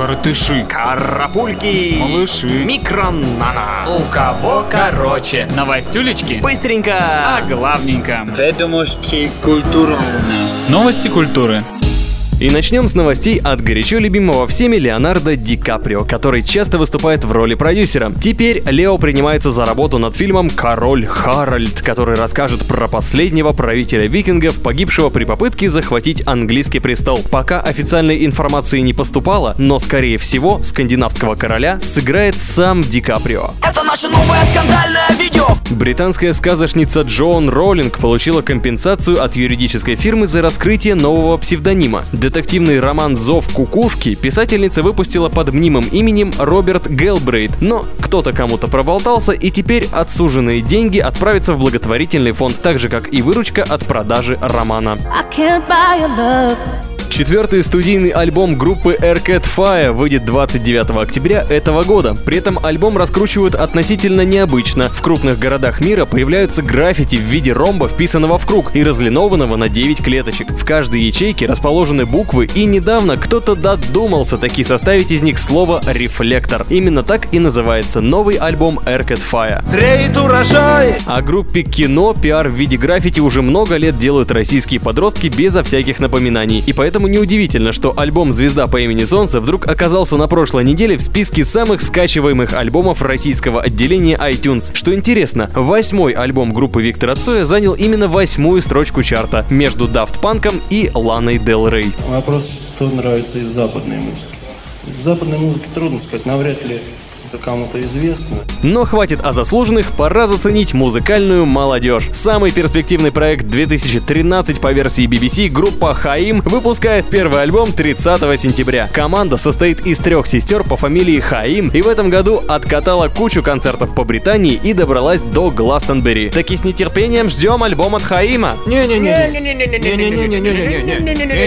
Коротыши. Карапульки. Малыши. Микронана. У кого короче? Новостюлечки? Быстренько. А главненько. Ведомости культурно. Новости культуры. И начнем с новостей от горячо любимого всеми Леонардо Ди Каприо, который часто выступает в роли продюсера. Теперь Лео принимается за работу над фильмом «Король Харальд», который расскажет про последнего правителя викингов, погибшего при попытке захватить английский престол. Пока официальной информации не поступало, но скорее всего скандинавского короля сыграет сам Ди Каприо. Это наше новое скандальное видео. Британская сказочница Джоан Роллинг получила компенсацию от юридической фирмы за раскрытие нового псевдонима. Детективный роман «Зов кукушки» писательница выпустила под мнимым именем Роберт Гелбрейт, но кто-то кому-то проболтался, и теперь отсуженные деньги отправятся в благотворительный фонд, так же как и выручка от продажи романа. I can't buy your love. Четвертый студийный альбом группы Arcade Fire выйдет 29 октября этого года. При этом альбом раскручивают относительно необычно. В крупных городах мира появляются граффити в виде ромба, вписанного в круг и разлинованного на 9 клеточек. В каждой ячейке расположены буквы, и недавно кто-то додумался таки составить из них слово «рефлектор». Именно так и называется новый альбом Arcade Fire. Треет урожай. О группе кино пиар в виде граффити уже много лет делают российские подростки безо всяких напоминаний. И поэтому неудивительно, что альбом «Звезда по имени Солнце» вдруг оказался на прошлой неделе в списке самых скачиваемых альбомов российского отделения iTunes. Что интересно, восьмой альбом группы Виктора Цоя занял именно восьмую строчку чарта между Daft Панком и Ланой Дел Рей. Вопрос, что нравится из западной музыки. Из западной музыки трудно сказать, навряд ли это кому-то известно. Но хватит о заслуженных, пора заценить музыкальную молодежь. Самый перспективный проект 2013 по версии BBC группа Хаим выпускает первый альбом 30 сентября. Команда состоит из трех сестер по фамилии Хаим и в этом году откатала кучу концертов по Британии и добралась до Гластонбери. Так и с нетерпением ждем альбом от Хаима.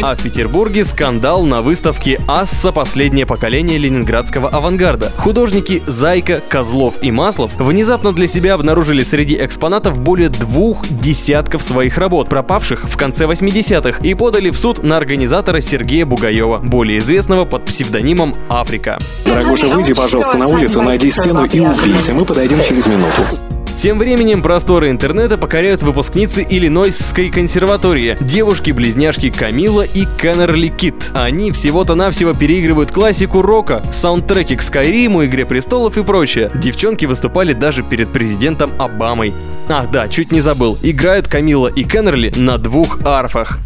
А в Петербурге скандал на выставке «Асса. Последнее поколение ленинградского авангарда». Художники Зайка, Козлов и Маслов внезапно для себя обнаружили среди экспонатов более двух десятков своих работ, пропавших в конце 80-х, и подали в суд на организатора Сергея Бугаева, более известного под псевдонимом Африка. Дорогуша, выйди, пожалуйста, на улицу, найди стену и убейся. Мы подойдем через минуту. Тем временем просторы интернета покоряют выпускницы Иллинойсской консерватории, девушки-близняшки Камила и Кеннерли Кит. Они всего-то навсего переигрывают классику рока, саундтреки к Скайриму, Игре престолов и прочее. Девчонки выступали даже перед президентом Обамой. Ах да, чуть не забыл, играют Камила и Кеннерли на двух арфах.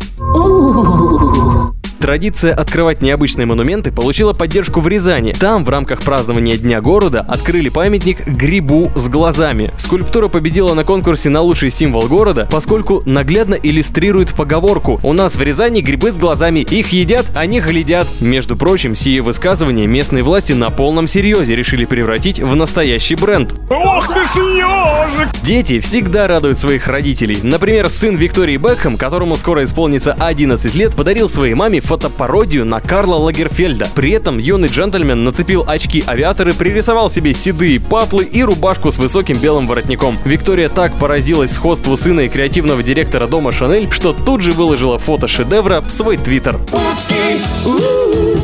Традиция открывать необычные монументы получила поддержку в Рязани. Там, в рамках празднования Дня города, открыли памятник грибу с глазами. Скульптура победила на конкурсе на лучший символ города, поскольку наглядно иллюстрирует поговорку «У нас в Рязани грибы с глазами, их едят, они глядят». Между прочим, сие высказывание местные власти на полном серьезе решили превратить в настоящий бренд. Ох ты ж ежик! Дети всегда радуют своих родителей. Например, сын Виктории Бекхэм, которому скоро исполнится 11 лет, подарил своей маме фотопародию на Карла Лагерфельда. При этом юный джентльмен нацепил очки-авиаторы, пририсовал себе седые патлы и рубашку с высоким белым воротником. Виктория так поразилась сходству сына и креативного директора дома Шанель, что тут же выложила фото шедевра в свой твиттер.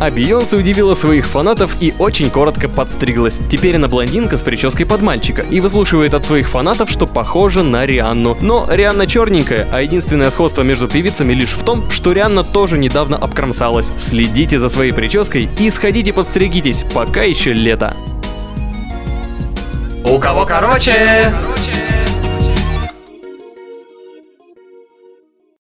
А Бейонсе удивила своих фанатов и очень коротко подстриглась. Теперь она блондинка с прической под мальчика и выслушивает от своих фанатов, что похожа на Рианну. Но Рианна черненькая, а единственное сходство между певицами лишь в том, что Рианна тоже недавно обкромсалась. Следите за своей прической и сходите подстригитесь, пока еще лето. У кого короче?